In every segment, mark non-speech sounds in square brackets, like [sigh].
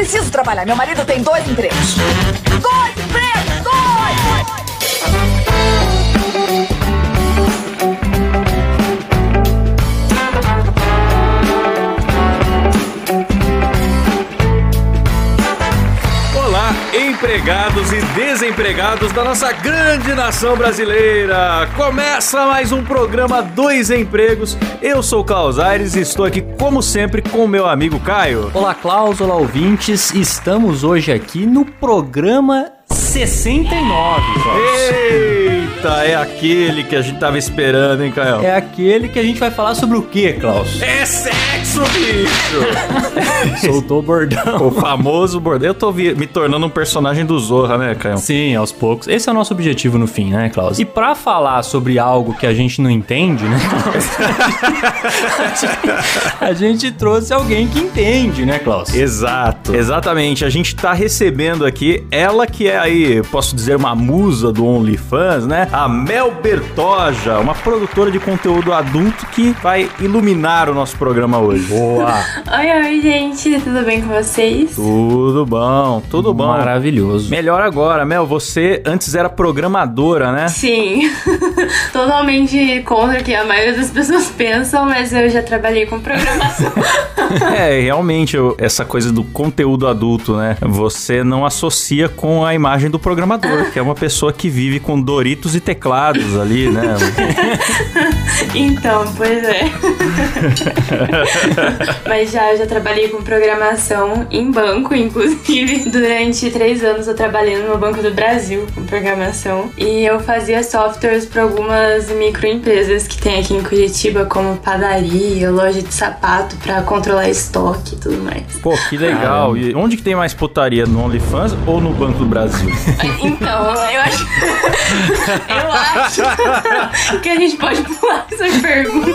preciso trabalhar. Meu marido tem dois empregos. Empregados e desempregados da nossa grande nação brasileira. Começa mais um programa Dois Empregos. Eu sou o Klaus Aires e estou aqui, como sempre, com o meu amigo Caio. Olá, Klaus, olá, ouvintes. Estamos hoje aqui no programa 69, Klaus. Eita, é aquele que a gente tava esperando, hein, Caio? É aquele que a gente vai falar sobre o quê, Klaus? É sexo, bicho! [laughs] Soltou o bordão. o famoso bordão. Eu tô me tornando um personagem do Zorra, né, Caio? Sim, aos poucos. Esse é o nosso objetivo no fim, né, Klaus? E pra falar sobre algo que a gente não entende, né, Klaus? [laughs] a gente trouxe alguém que entende, né, Klaus? Exato. Exatamente. A gente tá recebendo aqui ela que é aí, posso dizer, uma musa do OnlyFans, né? A Mel Bertoja, uma produtora de conteúdo adulto que vai iluminar o nosso programa hoje. Boa! [laughs] Oi, oi, gente, tudo bem com vocês? Tudo bom, tudo bom. Maravilhoso. Melhor agora, Mel, você antes era programadora, né? Sim, [laughs] totalmente contra o que a maioria das pessoas [laughs] pensam, mas eu já trabalhei com programação. É, realmente, eu- essa coisa do conteúdo adulto, né? Você não associa com a imagem do programador, que é uma pessoa que vive com Doritos e teclados ali, né? então, pois é. [laughs] mas já, já trabalhei com programação em banco, inclusive. [laughs] Durante três anos eu trabalhei no Banco do Brasil com programação. E eu fazia softwares para algumas microempresas que tem aqui em Curitiba, como padaria, loja de sapato, para controlar estoque e tudo mais. Pô, que legal. E onde que tem mais putaria? No OnlyFans ou no Banco do Brasil? [laughs] Então, eu acho. eu acho que a gente pode pular essa pergunta.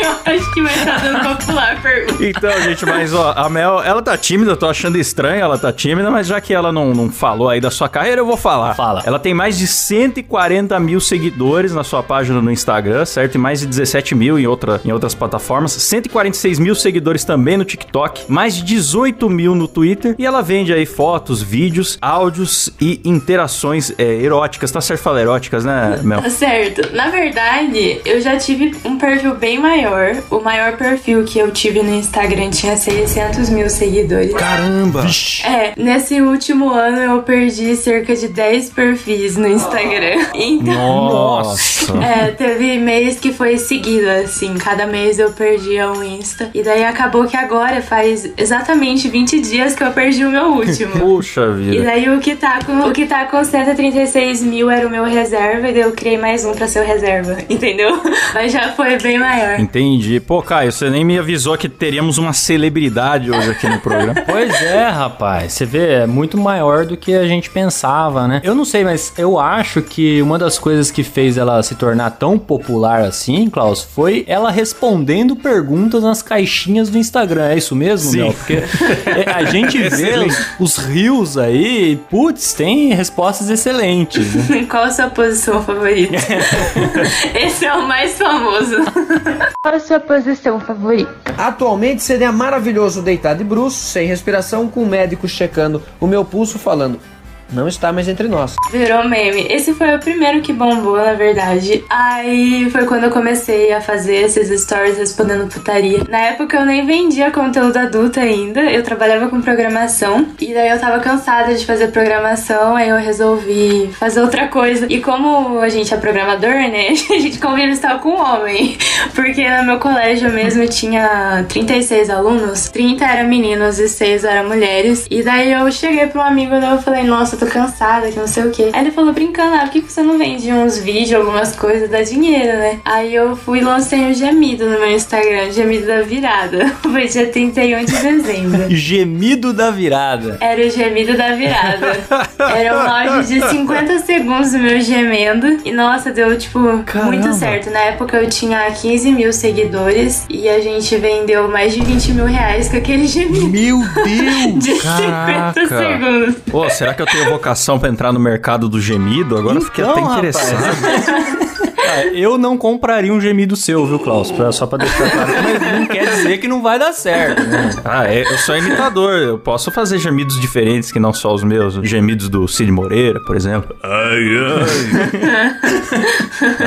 Eu acho que vai estar dando pra pular a pergunta. Então, gente, mas ó, a Mel, ela tá tímida, eu tô achando estranho ela tá tímida, mas já que ela não, não falou aí da sua carreira, eu vou falar. Fala. Ela tem mais de 140 mil seguidores na sua página no Instagram, certo? E mais de 17 mil em, outra, em outras plataformas. 146 mil seguidores também no TikTok. Mais de 18 mil no Twitter. E ela vende aí fotos, vídeos, áudios e interações é, eróticas. Tá certo falar eróticas, né, Mel? Tá certo. Na verdade, eu já tive um perfil bem maior. O maior perfil que eu tive no Instagram tinha 600 mil seguidores. Caramba! É, nesse último ano eu perdi cerca de 10 perfis no Instagram. Então. Nossa! É, teve mês que foi seguido, assim. Cada mês eu perdia um Insta. E daí acabou que agora faz exatamente 20 dias que eu perdi o meu último. Puxa E vida. daí o que tá com o que tá com 136 mil era o meu reserva, e daí eu criei mais um pra ser o reserva, [laughs] entendeu? Mas já foi bem maior. Entendi. Pô, Caio, você nem me avisou que teríamos uma celebridade hoje aqui no programa. [laughs] Pois é, rapaz. Você vê, é muito maior do que a gente pensava, né? Eu não sei, mas eu acho que uma das coisas que fez ela se tornar tão popular assim, Klaus, foi ela respondendo perguntas nas caixinhas do Instagram. É isso mesmo, Sim. Mel? Porque é, a gente [laughs] vê os, os rios aí, e, putz, tem respostas excelentes. né? [laughs] Qual a sua posição favorita? Esse é o mais famoso. Qual a sua posição favorita? Atualmente seria maravilhoso deitar de bruços, sem respiração, com o médico checando o meu pulso, falando: não está mais entre nós. Virou meme. Esse foi o primeiro que bombou, na verdade. Aí foi quando eu comecei a fazer esses stories respondendo putaria. Na época eu nem vendia conteúdo adulto ainda, eu trabalhava com programação. E daí eu tava cansada de fazer programação, aí eu resolvi fazer outra coisa. E como a gente é programador, né? [laughs] A gente convive só com homem. Porque no meu colégio mesmo tinha 36 alunos, 30 eram meninos e 6 eram mulheres. E daí eu cheguei pra um amigo e eu falei, nossa, eu tô cansada, que não sei o que. Aí ele falou, brincando, ah, por que que você não vende uns vídeos, algumas coisas, dá dinheiro, né? Aí eu fui e lancei um gemido no meu Instagram, gemido da virada. [laughs] Foi dia 31 de dezembro. [laughs] Gemido da virada. Era o gemido da virada. Era um áudio de 50 segundos do meu gemendo. E nossa, deu tipo muito certo. Na época eu tinha 15 mil seguidores e a gente vendeu mais de 20 mil reais com aquele gemido. Meu [laughs] Deus! De 50 Caraca! segundos. Pô, será que eu tenho vocação pra entrar no mercado do gemido? Agora eu fiquei até Então, rapaz. interessado. [laughs] Ah, eu não compraria um gemido seu, viu, Klaus? Pra- só pra deixar claro. Mas [laughs] não quer dizer que não vai dar certo, né? Ah, é, eu sou imitador. Eu posso fazer gemidos diferentes que não só os meus. Gemidos do Cid Moreira, por exemplo. Ai, ai.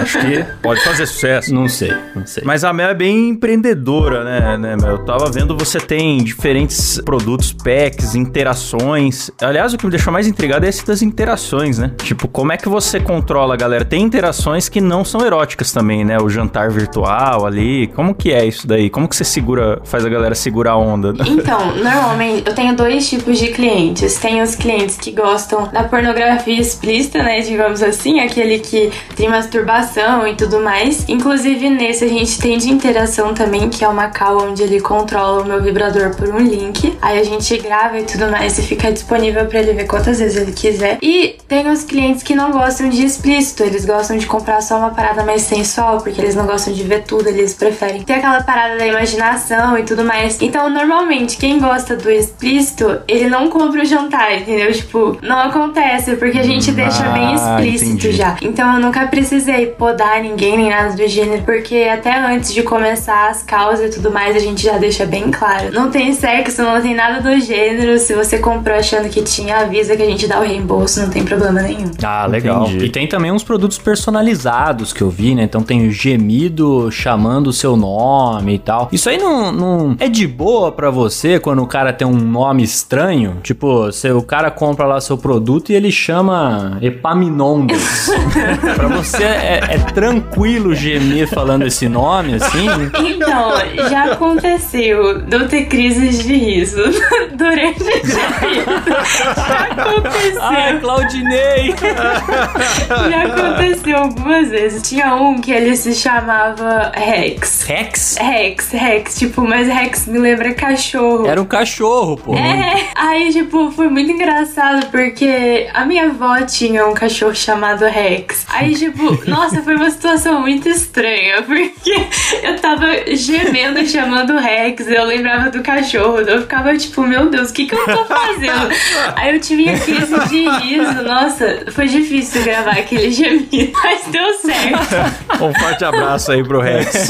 Acho que pode fazer sucesso. Não sei, não sei. Mas a Mel é bem empreendedora, né, né, Mel? Eu tava vendo, você tem diferentes produtos, packs, interações. Aliás, o que me deixou mais intrigado é esse das interações, né? Tipo, como é que você controla, galera? Tem interações que não são eróticas também, né? O jantar virtual ali. Como que é isso daí? Como que você segura, faz a galera segurar a onda? Então, normalmente eu tenho dois tipos de clientes. Tem os clientes que gostam da pornografia explícita, né? Digamos assim, aquele que tem masturbação e tudo mais. Inclusive, nesse a gente tem de interação também, que é uma call onde ele controla o meu vibrador por um link. Aí a gente grava e tudo mais e fica disponível pra ele ver quantas vezes ele quiser. E tem os clientes que não gostam de explícito, eles gostam de comprar só uma parada mais sensual, porque eles não gostam de ver tudo, eles preferem ter aquela parada da imaginação e tudo mais. Então, normalmente, quem gosta do explícito, ele não compra o jantar, entendeu? Tipo, não acontece, porque a gente deixa bem Ah, explícito entendi. já. Então, eu nunca precisei podar ninguém nem nada do gênero, porque até antes de começar as causas e tudo mais, a gente já deixa bem claro. Não tem sexo, não tem nada do gênero. Se você comprou achando que tinha, avisa que a gente dá o reembolso, não tem problema nenhum. Ah, legal. Entendi. E tem também uns produtos personalizados que eu vi, né? Então tem o gemido chamando o seu nome e tal. Isso aí não, não é de boa pra você quando o cara tem um nome estranho? Tipo, se o cara compra lá seu produto e ele chama Epaminondas. [laughs] pra você é, é tranquilo gemer falando esse nome, assim? Então, já aconteceu de eu ter crises de riso [laughs] durante o gemido. Já aconteceu. Ai, Claudinei! Já aconteceu algumas vezes. Tinha um que ele se chamava Rex. Rex? Rex, Rex, tipo, mas Rex me lembra cachorro. Era um cachorro, pô. É, aí, tipo, foi muito engraçado porque a minha avó tinha um cachorro chamado Rex. Aí, tipo, [laughs] nossa, foi uma situação muito estranha porque eu tava gemendo chamando Rex, eu lembrava do cachorro, eu ficava tipo, meu Deus, o que que eu tô fazendo? Aí eu tive crise de riso, nossa, foi difícil gravar aquele gemido, mas deu certo. [laughs] Um forte abraço aí pro Rex.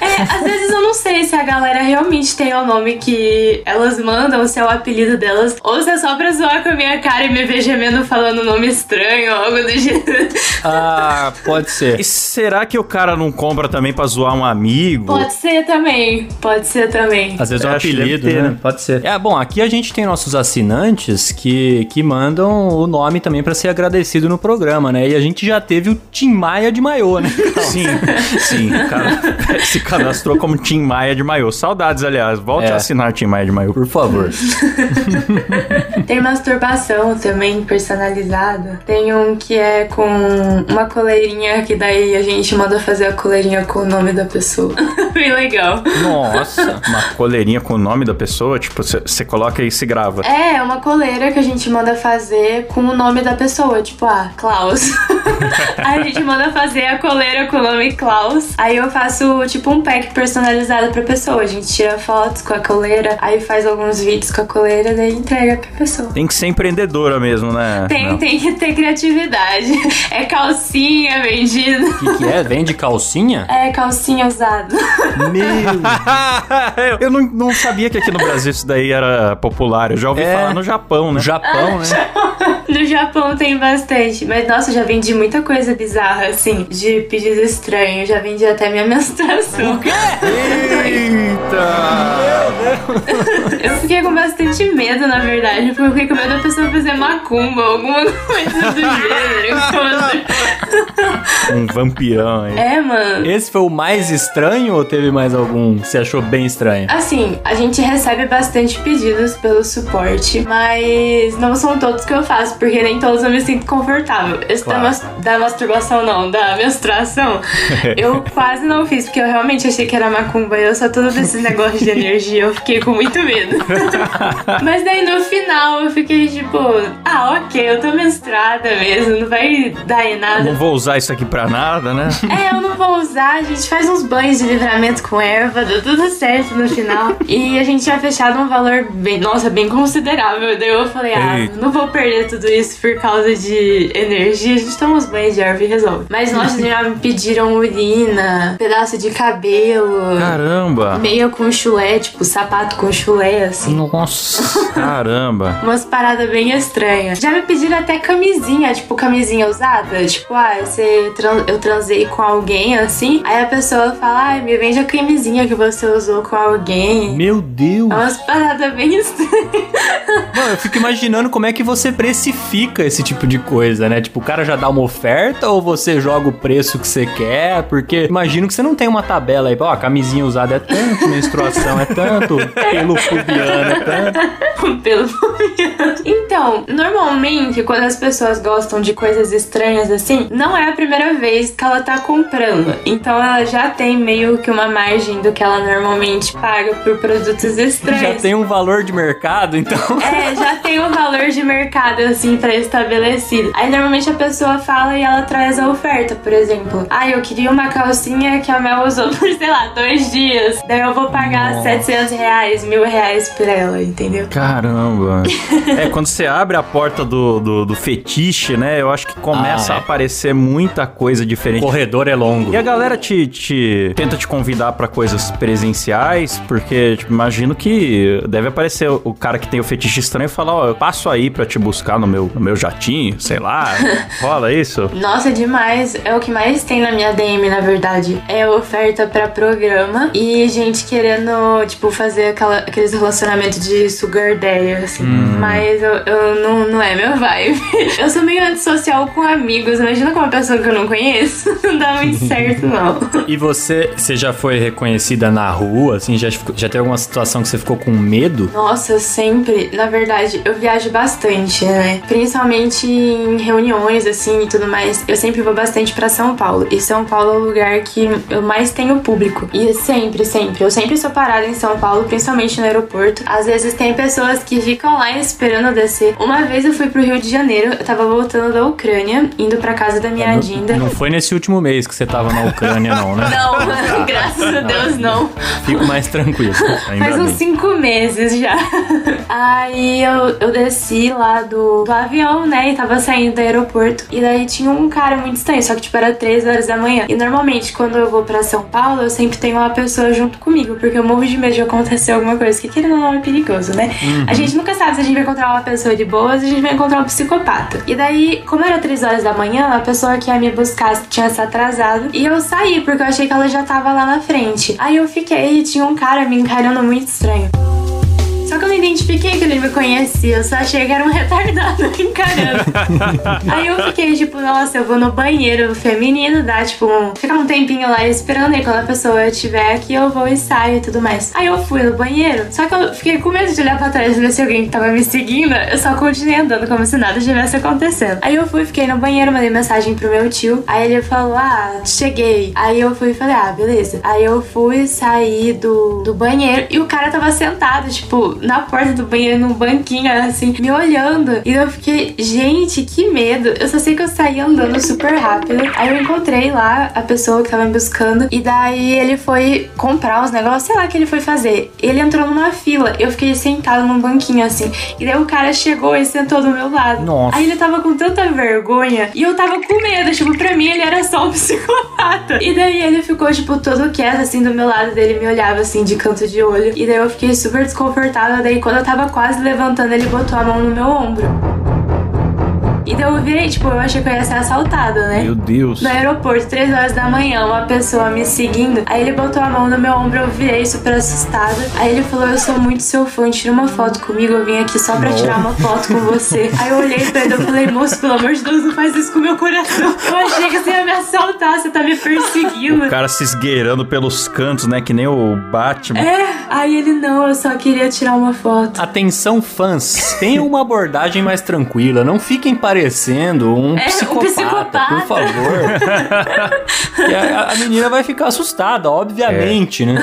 É, às vezes eu não sei se a galera realmente tem o nome que elas mandam, se é o apelido delas, ou se é só pra zoar com a minha cara e me ver gemendo falando nome estranho ou algo do gênero. Ah, pode ser. E será que o cara não compra também pra zoar um amigo? Pode ser também, pode ser também. Às vezes é um apelido, ter, né? né? Pode ser. É, bom, aqui a gente tem nossos assinantes que, que mandam o nome também pra ser agradecido no programa, né? E a gente já teve o Tim Maia de Maiô, né? Sim, sim. O cara [laughs] se cadastrou como Tim Maia de Maiô. Saudades, aliás. Volte É. a assinar Tim Maia de Maiô. Por favor. [laughs] Tem masturbação também personalizada. Tem um que é com uma coleirinha que daí a gente manda fazer a coleirinha com o nome da pessoa. [laughs] Bem legal. Nossa. Uma coleirinha com o nome da pessoa, tipo, você coloca e se grava. É, uma coleira que a gente manda fazer com o nome da pessoa, tipo, ah, Klaus. [laughs] Aí a gente manda fazer a coleira com o nome Klaus. Aí eu faço, tipo, um pack personalizado pra pessoa. A gente tira fotos com a coleira, aí faz alguns vídeos com a coleira, daí entrega pra pessoa. Tem que ser empreendedora mesmo, né? Tem, Não. tem que ter criatividade. [laughs] É calcinha vendida. O que, que é? Vende calcinha? [laughs] É calcinha usada. Meu. eu [laughs] eu não, não sabia que aqui no Brasil isso daí era popular. Eu já ouvi É. falar no Japão, né? Japão, né? No Japão tem bastante. Mas nossa, eu já vendi muita coisa bizarra, assim, de pedido estranho. Já vendi até minha menstruação. Eita! Eu fiquei com bastante medo, na verdade, porque eu fiquei com medo da pessoa fazer macumba, alguma [laughs] coisa do gênero. Um vampirão aí. É, mano. Esse foi o mais estranho ou teve mais algum que você achou bem estranho? Assim, a gente recebe bastante pedidos pelo suporte, mas não são todos que eu faço, porque nem todos eu me sinto confortável. Esse da, Claro. mas- da masturbação, não, da menstruação, [laughs] eu quase não fiz, porque eu realmente achei que era macumba e eu sou tudo desses negócios de energia, eu fiquei com muito medo. [laughs] Mas daí no final eu fiquei tipo, ah, ok, eu tô menstruada mesmo, não vai dar em nada. Não vou usar isso aqui pra nada, né? É, eu não vou usar, a gente faz uns banhos de livramento com erva, deu tudo certo no final. E a gente tinha fechado um valor bem, nossa, bem considerável. Daí eu falei, ah, Eita. não vou perder tudo isso por causa de energia, a gente toma uns banhos de erva e resolve. Mas nossa, já me pediram urina, pedaço de cabelo. Caramba! Meia com chulé, tipo sapato com chulé, assim. Nossa. [laughs] Caramba! Umas paradas bem estranhas. Já me pediram até camisinha, tipo camisinha usada. Tipo, ah, você tran- eu transei com alguém assim. Aí a pessoa fala, ai, me vende a camisinha que você usou com alguém. Meu Deus. É umas paradas bem [laughs] estranhas. Não, eu fico imaginando como é que você precifica esse tipo de coisa, né? Tipo, o cara já dá uma oferta ou você joga o preço que você quer? Porque imagino que você não tem uma tabela aí, ó, a camisinha usada é tanto, menstruação é tanto, pelo pubiano é tanto. [laughs] Pelo Então, normalmente, quando as pessoas gostam de coisas estranhas assim, não é a primeira vez que ela tá comprando. Então ela já tem meio que uma margem do que ela normalmente paga por produtos estranhos. Já tem um valor de mercado, então. É, já tem um valor de mercado assim pré-estabelecido. Aí normalmente a pessoa fala e ela traz a oferta, por exemplo. Ah, eu queria uma calcinha que a Mel usou por, sei lá, dois dias. Daí eu vou pagar Nossa. 700 reais, mil reais por ela, entendeu? Caramba! [laughs] É, quando você abre a porta do, do, do fetiche, né? Eu acho que começa Ah, é. a aparecer muita coisa O diferente. corredor é longo. E a galera te, te tenta te convidar pra coisas presenciais, porque tipo, imagino que deve aparecer o o cara que tem o fetiche estranho e falar, ó, eu passo aí pra te buscar no meu, no meu jatinho, sei lá. [laughs] Rola isso? Nossa, demais. É o que mais tem na minha DM, na verdade. É oferta pra programa e gente querendo, tipo, fazer aquela, aqueles relacionamentos de sugar daddy, assim. Mas eu, eu não, não é meu vibe. [laughs] Eu sou meio antissocial com amigos. Imagina com uma pessoa que eu não conheço. [laughs] Não dá muito [laughs] certo, não. E você, você já foi reconhecida na rua, assim, já, já teve alguma situação que você ficou com medo? Nossa, sempre. Na verdade, eu viajo bastante, né? Principalmente em reuniões, assim, e tudo mais. Eu sempre vou bastante pra São Paulo. E São Paulo é o lugar que eu mais tenho público. E sempre, sempre. Eu sempre sou parada em São Paulo, principalmente no aeroporto. Às vezes tem pessoas que ficam lá esperando eu descer. Uma vez eu fui pro Rio de Janeiro, eu tava voltando da Ucrânia, indo pra casa da minha Dinda. Não foi nesse último mês que você tava na Ucrânia, não, né? [laughs] Não, [laughs] graças a Deus não. Fico mais tranquilo. [laughs] Faz uns cinco meses já. Aí eu, eu desci lá do, do avião, né? E tava saindo do aeroporto. E daí tinha um cara muito estranho, só que tipo era 3 horas da manhã. E normalmente quando eu vou pra São Paulo, eu sempre tenho uma pessoa junto comigo, porque eu morro de medo de acontecer alguma coisa, que querendo ou não é perigoso, né? A gente nunca sabe se a gente vai encontrar uma pessoa de boas ou a gente vai encontrar um psicopata. E daí, como era 3 horas da manhã, a pessoa que ia me buscar tinha se atrasado. E eu saí, porque eu achei que ela já tava lá na frente. Aí eu fiquei e tinha um cara me encarando muito estranho. Só que eu não identifiquei que ele me conhecia, eu só achei que era um retardado me [laughs] encarando. Aí eu fiquei tipo, nossa, eu vou no banheiro feminino, dá tipo, um, ficar um tempinho lá esperando e quando a pessoa estiver aqui eu vou e saio e tudo mais. Aí eu fui no banheiro, só que eu fiquei com medo de olhar pra trás e ver se alguém tava me seguindo, eu só continuei andando como se nada estivesse acontecendo. Aí eu fui, fiquei no banheiro, mandei mensagem pro meu tio, aí ele falou, ah, cheguei. Aí eu fui e falei, ah, beleza. Aí eu fui sair do, do banheiro e o cara tava sentado, tipo, na porta do banheiro, num banquinho, assim, me olhando. E eu fiquei, gente, que medo. Eu só sei que eu saí andando super rápido. Aí eu encontrei lá a pessoa que tava me buscando. E daí ele foi comprar os negócios, sei lá o que ele foi fazer. Ele entrou numa fila. Eu fiquei sentada num banquinho assim. E daí o cara chegou e sentou do meu lado. Nossa. Aí ele tava com tanta vergonha. E eu tava com medo. Tipo, pra mim ele era só um [laughs] psicopata. E daí ele ficou, tipo, todo quieto, assim, do meu lado dele, me olhava assim de canto de olho. E daí eu fiquei super desconfortável. Daí quando eu tava quase levantando, ele botou a mão no meu ombro. E daí eu virei, tipo, eu achei que eu ia ser assaltada, né? Meu Deus. No aeroporto, 3 horas da manhã, uma pessoa me seguindo. Aí ele botou a mão no meu ombro, eu virei super assustada. Aí ele falou: Eu sou muito seu fã, tira uma foto comigo. Eu vim aqui só pra tirar uma foto com você. [laughs] Aí eu olhei pra ele e falei: Moço, pelo amor de Deus, não faz isso com o meu coração. Eu achei que você ia me assaltar, você tá me perseguindo. O cara se esgueirando pelos cantos, né? Que nem o Batman. É, aí ele não, eu só queria tirar uma foto. Atenção, fãs. Tenham uma abordagem mais tranquila. Não fiquem parecendo parecendo um, É, um psicopata, psicopata. por favor. [laughs] que a, a menina vai ficar assustada, obviamente, né?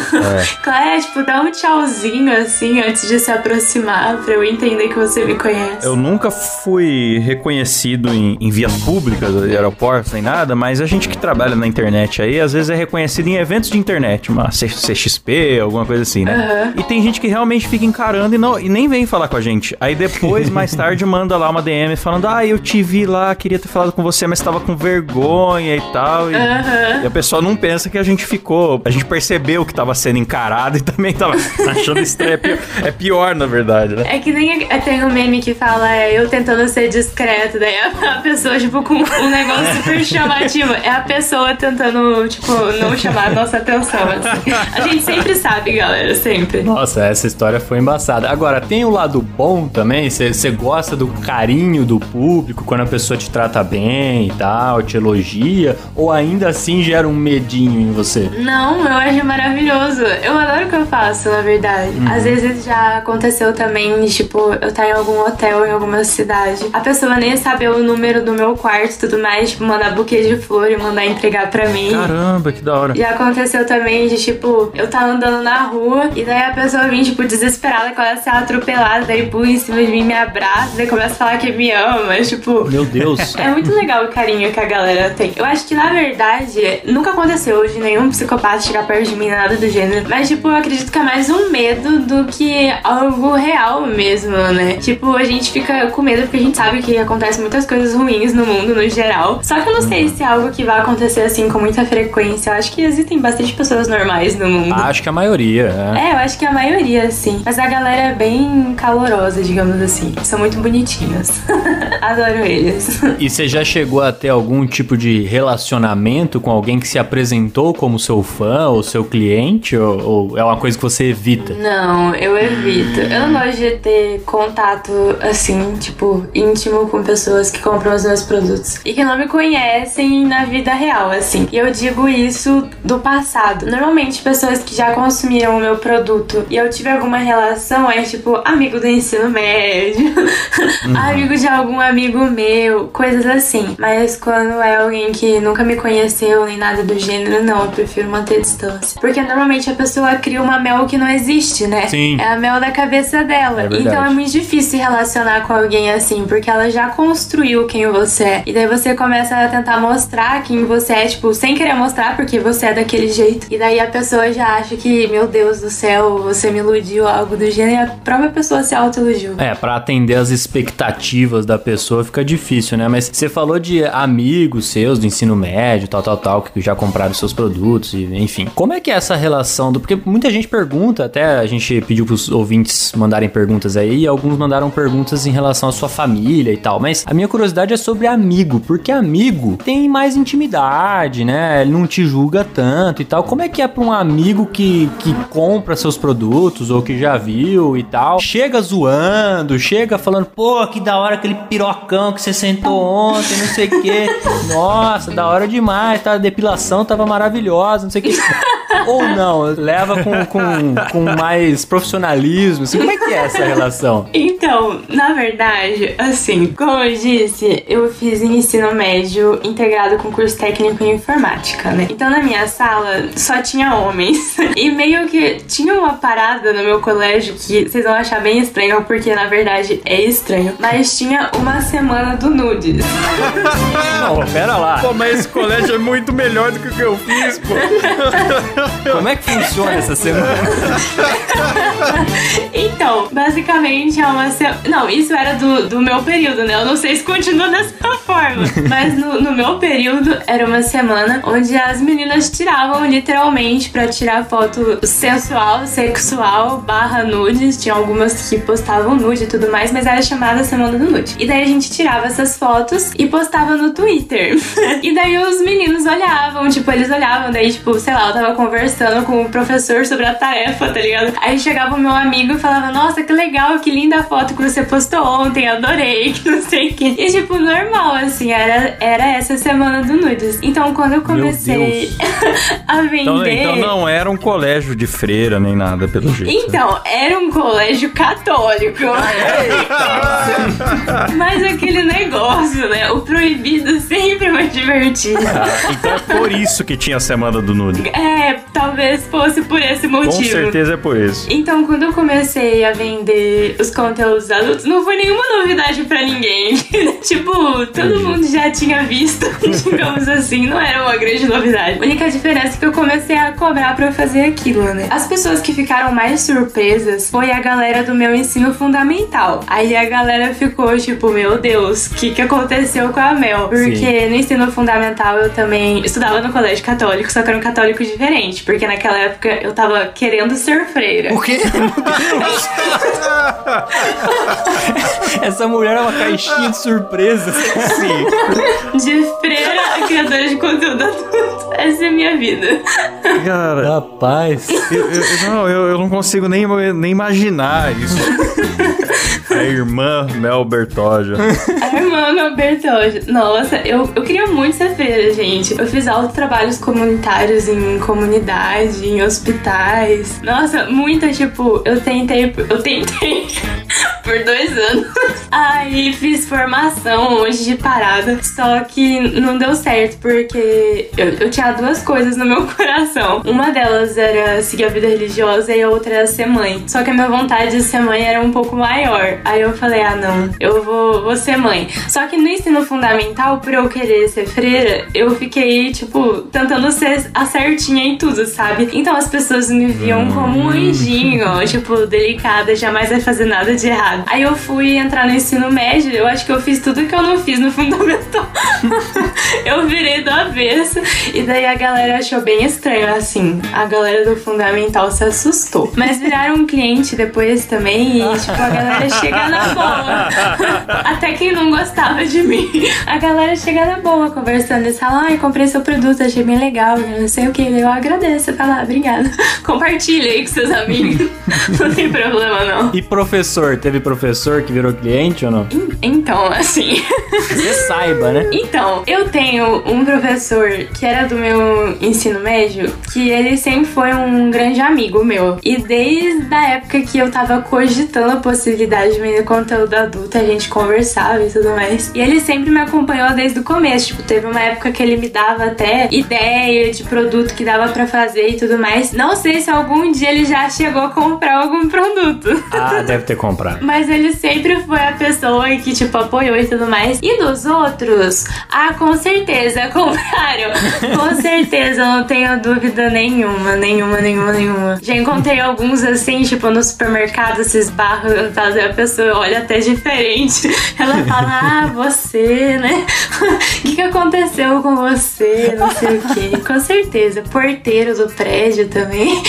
Claro, é, tipo, dá um tchauzinho assim antes de se aproximar pra eu entender que você me conhece. Eu nunca fui reconhecido em, em vias públicas, de aeroportos, nem nada, mas a gente que trabalha na internet aí, às vezes é reconhecido em eventos de internet, uma CXP, alguma coisa assim, né? E tem gente que realmente fica encarando e, não, e nem vem falar com a gente. Aí depois, [laughs] mais tarde, manda lá uma DM falando: Ah, eu te vi lá, queria ter falado com você, mas tava com vergonha e tal. E, e a pessoa não pensa que a gente ficou, a gente percebeu que tava sendo encarado e [laughs] também tava achando estranho. É pior, é pior, na verdade, né? É que nem tem um meme que fala é, eu tentando ser discreto, daí a, a pessoa, tipo, com um negócio super [laughs] chamativo. É a pessoa tentando, tipo, não chamar a nossa atenção, assim. A gente sempre sabe, galera, sempre. Nossa, essa história foi embaçada. Agora, tem o lado bom também? Você gosta do carinho do público quando a pessoa te trata bem e tal, te elogia? Ou ainda assim gera um medinho em você? Não, eu acho maravilhoso. Eu adoro o que eu faço, na verdade. Às vezes já aconteceu também, de, tipo, eu estar em algum hotel em alguma cidade. A pessoa nem saber o número do meu quarto e tudo mais, tipo, mandar buquê de flor e mandar entregar pra mim. Caramba, que da hora. Já aconteceu também de, tipo, eu tava andando na rua e daí a pessoa vem, tipo, desesperada, começa a ser atropelada, daí pula em cima de mim, me abraça, daí começa a falar que me ama, tipo... Meu Deus. [laughs] É muito legal o carinho que a galera tem. Eu acho que, na verdade, nunca aconteceu de nenhum psicopata chegar perto de mim, nada do gênero. Mas, tipo, eu acredito que é mais um medo do que algo real mesmo, né? Tipo, a gente fica com medo porque a gente sabe que acontecem muitas coisas ruins no mundo, no geral. Só que eu não sei se é algo que vai acontecer, assim, com muita frequência. Eu acho que existem bastante pessoas normais no mundo. Acho que a maioria, é. É, eu acho que a maioria, sim. Mas a galera é bem calorosa, digamos assim. São muito bonitinhos. [laughs] Adoro eles. E você já chegou a ter algum tipo de relacionamento com alguém que se apresentou como seu fã ou seu cliente? Ou, ou é uma coisa que você evita? Não, eu evito. Eu não gosto de ter contato assim, tipo, íntimo com pessoas que compram os meus produtos e que não me conhecem na vida real, assim. E eu digo isso do passado. Normalmente, pessoas que já consumiram o meu produto e eu tive alguma relação é tipo amigo do ensino médio, [laughs] amigo de algum amigo meu, coisas assim. Mas quando é alguém que nunca me conheceu nem nada do gênero, não, eu prefiro manter distância. Porque normalmente a pessoa cria uma mel que não existe, né? Sim. É a mel da cabeça dela. É então é muito difícil se relacionar com alguém assim, porque ela já construiu quem você é. E daí você começa a tentar mostrar quem você é, tipo, sem querer mostrar porque você é daquele jeito. E daí a pessoa já acha que, meu Deus do céu, você me iludiu, algo do gênero, e a própria pessoa se auto-iludiu. É, pra atender as expectativas da pessoa fica difícil, né? Mas você falou de amigos seus do ensino médio, tal, tal, tal, que já compraram seus produtos, e, enfim. Como é que é essa relação do. Porque muita gente pergunta, até a gente pediu pros ouvintes mandarem perguntas aí, e alguns mandaram perguntas em relação à sua família e tal. Mas a minha curiosidade é sobre amigo, porque amigo tem mais intimidade, né? Ele não te julga tanto e tal. Como é que é pra um amigo que, que compra seus produtos ou que já viu e tal? Chega zoando, chega falando, pô, que da hora aquele pirocão que você sentou ontem, não sei o quê. Nossa, da hora demais, tá? A depilação tava maravilhosa, não sei o quê. Ou não, leva com, com, com mais profissionalismo. Assim, como é que é essa relação? Então, na verdade, assim, como eu disse, eu fiz ensino médio integrado com curso técnico em informática, né? Então, na minha sala só tinha homens. [laughs] E meio que tinha uma parada no meu colégio que vocês vão achar bem estranho, porque na verdade é estranho. Mas tinha uma semana do nudes. Não, pera lá. Pô, mas esse colégio é muito melhor do que o que eu fiz, pô. [laughs] [laughs] Como é que funciona essa semana? [laughs] Então, basicamente é uma semana. Não, isso era do, do meu período, né? Eu não sei se continua dessa [laughs] forma. Mas no, no meu período era uma semana onde as meninas tiravam literalmente pra tirar foto sensual, sexual, barra nudes. Tinha algumas que postavam nude e tudo mais, mas era chamada Semana do Nude. E daí a gente tirava essas fotos e postava no Twitter. e daí os meninos olhavam, tipo, eles olhavam, daí, tipo, sei lá, eu tava conversando conversando com o professor sobre a tarefa, tá ligado? Aí chegava o meu amigo e falava, nossa, que legal, que linda foto que você postou ontem, adorei, [laughs] que não sei o que. E tipo, normal, assim, era, era essa semana do nudes. Então quando eu comecei [laughs] a vender. Então, então não era um colégio de freira nem nada, pelo jeito. Então, era um colégio católico. [laughs] Mas aquele negócio, né? O proibido sempre vai divertir. Ah, então é por isso que tinha a semana do nude. É, talvez fosse por esse motivo. Com certeza é por isso. Então, quando eu comecei a vender os conteúdos adultos, não foi nenhuma novidade pra ninguém. [laughs] tipo, todo mundo já tinha visto, [laughs] digamos assim, não era uma grande novidade. A única diferença é que eu comecei a cobrar pra eu fazer aquilo, né? As pessoas que ficaram mais surpresas foi a galera do meu ensino fundamental. Aí a galera ficou tipo, meu Deus, o que, que aconteceu com a Mel? Porque Sim. no ensino fundamental eu também estudava no colégio católico, só que era um católico diferente, porque naquela época eu tava querendo ser freira. O quê? [laughs] Essa mulher é uma caixinha de surpresas. Sim. De freira a criadora de conteúdo adulto. Essa é a minha vida. Cara, Rapaz. eu, eu- não, eu, eu não consigo nem, nem imaginar isso. [laughs] A irmã Mel Bertoja. A irmã meu Bertoja. Nossa, eu, eu queria muito ser freira, gente. Eu fiz altos trabalhos comunitários em comunidade, em hospitais. Nossa, muita, tipo, eu tentei, eu tentei [laughs] por dois anos. Aí fiz formação monte de parada. Só que não deu certo, porque eu, eu tinha duas coisas no meu [laughs] coração. Uma delas era seguir a vida religiosa e a outra era ser mãe. Só que a minha vontade de ser mãe era um pouco maior. Aí eu falei, ah não, eu vou, vou ser mãe. Só que no ensino fundamental, por eu querer ser freira, eu fiquei, tipo, tentando ser a certinha em tudo, sabe? Então as pessoas me viam como um anjinho, [laughs] tipo, delicada, jamais vai fazer nada de errado. Aí eu fui entrar no ensino médio, eu acho que eu fiz tudo que eu não fiz no [laughs] fundamental. [laughs] eu virei do avesso. E daí a galera achou bem estranho, assim. A galera do fundamental se assustou. Mas viraram um cliente depois também e, tipo, a galera chega na boa. Até quem não gostava de mim. A galera chega na boa conversando. Eles falam, ai, comprei seu produto, achei bem legal, não sei o que. Eu agradeço, tá lá, obrigada. [laughs] Compartilha aí com seus amigos. [laughs] não tem problema, não. E professor? Teve professor que virou cliente ou não? Então, assim. Você saiba, né? [laughs] Então, eu tenho um professor que era do meu ensino médio, que ele sempre foi um grande amigo meu. E desde a época que eu tava cogitando a possibilidade de vender conteúdo adulto, a gente conversava e tudo mais. E ele sempre me acompanhou desde o começo. Tipo, teve uma época que ele me dava até ideia de produto que dava pra fazer e tudo mais. Não sei se algum dia ele já chegou a comprar algum produto. Ah, deve ter comprado. Mas ele sempre foi a pessoa que, tipo, apoiou e tudo mais. E dos outros, ah, com certeza, [laughs] compraram. com certeza, não tenho dúvida nenhuma, nenhuma, nenhuma, nenhuma. Já encontrei alguns assim, tipo, no supermercado, se esbarram e tal, e a pessoa olha até diferente. Ela fala, ah, você, né? [laughs] O que, que aconteceu com você? Não sei o quê. Com certeza. Porteiro do prédio também.